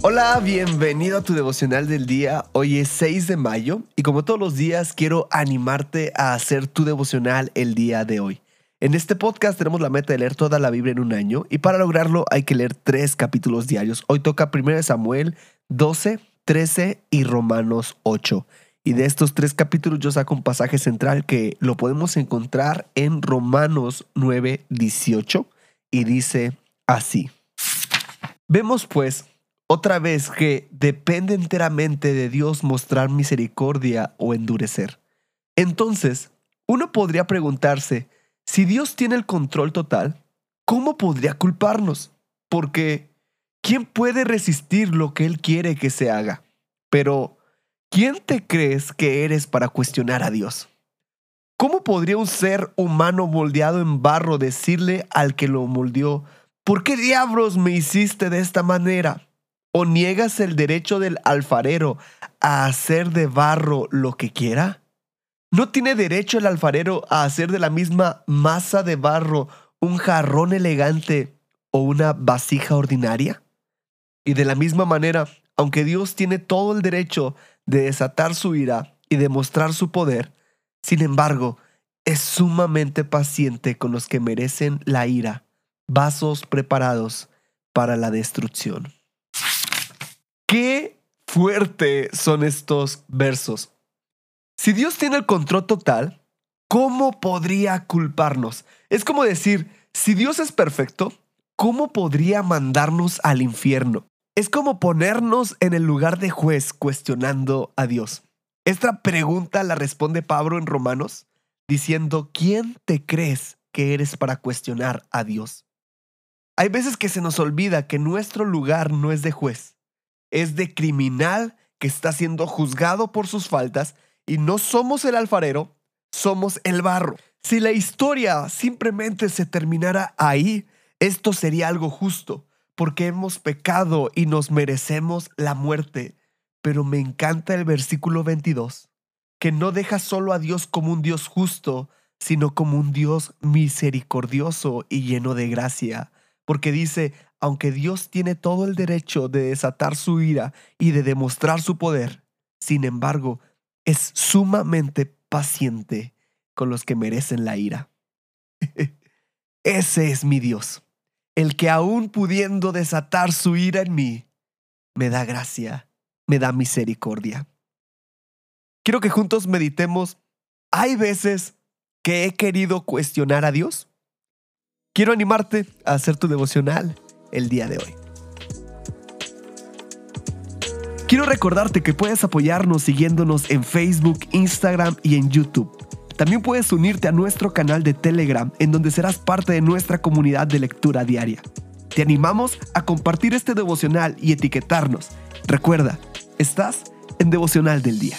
Hola, bienvenido a tu devocional del día. Hoy es 6 de mayo y como todos los días quiero animarte a hacer tu devocional el día de hoy. En este podcast tenemos la meta de leer toda la Biblia en un año y para lograrlo hay que leer tres capítulos diarios. Hoy toca 1 Samuel 12, 13 y Romanos 8. Y de estos tres capítulos yo saco un pasaje central que lo podemos encontrar en Romanos 9, 18 y dice así. Vemos pues otra vez que depende enteramente de Dios mostrar misericordia o endurecer. Entonces, uno podría preguntarse, si Dios tiene el control total, ¿cómo podría culparnos? Porque, ¿quién puede resistir lo que Él quiere que se haga? Pero, ¿quién te crees que eres para cuestionar a Dios? ¿Cómo podría un ser humano moldeado en barro decirle al que lo moldeó, ¿por qué diablos me hiciste de esta manera? ¿O niegas el derecho del alfarero a hacer de barro lo que quiera? ¿No tiene derecho el alfarero a hacer de la misma masa de barro un jarrón elegante o una vasija ordinaria? Y de la misma manera, aunque Dios tiene todo el derecho de desatar su ira y demostrar su poder, sin embargo, es sumamente paciente con los que merecen la ira, vasos preparados para la destrucción. Qué fuerte son estos versos. Si Dios tiene el control total, ¿cómo podría culparnos? Es como decir, si Dios es perfecto, ¿cómo podría mandarnos al infierno? Es como ponernos en el lugar de juez cuestionando a Dios. Esta pregunta la responde Pablo en Romanos diciendo, ¿quién te crees que eres para cuestionar a Dios? Hay veces que se nos olvida que nuestro lugar no es de juez, es de criminal que está siendo juzgado por sus faltas y no somos el alfarero, somos el barro. Si la historia simplemente se terminara ahí, esto sería algo justo, porque hemos pecado y nos merecemos la muerte. Pero me encanta el versículo 22, que no deja solo a Dios como un Dios justo, sino como un Dios misericordioso y lleno de gracia, porque dice, aunque Dios tiene todo el derecho de desatar su ira y de demostrar su poder, sin embargo, es sumamente paciente con los que merecen la ira. Ese es mi Dios, el que aún pudiendo desatar su ira en mí, me da gracia, me da misericordia. Quiero que juntos meditemos, ¿hay veces que he querido cuestionar a Dios? Quiero animarte a hacer tu devocional el día de hoy. Quiero recordarte que puedes apoyarnos siguiéndonos en Facebook, Instagram y en YouTube. También puedes unirte a nuestro canal de Telegram en donde serás parte de nuestra comunidad de lectura diaria. Te animamos a compartir este devocional y etiquetarnos. Recuerda, estás en devocional del día.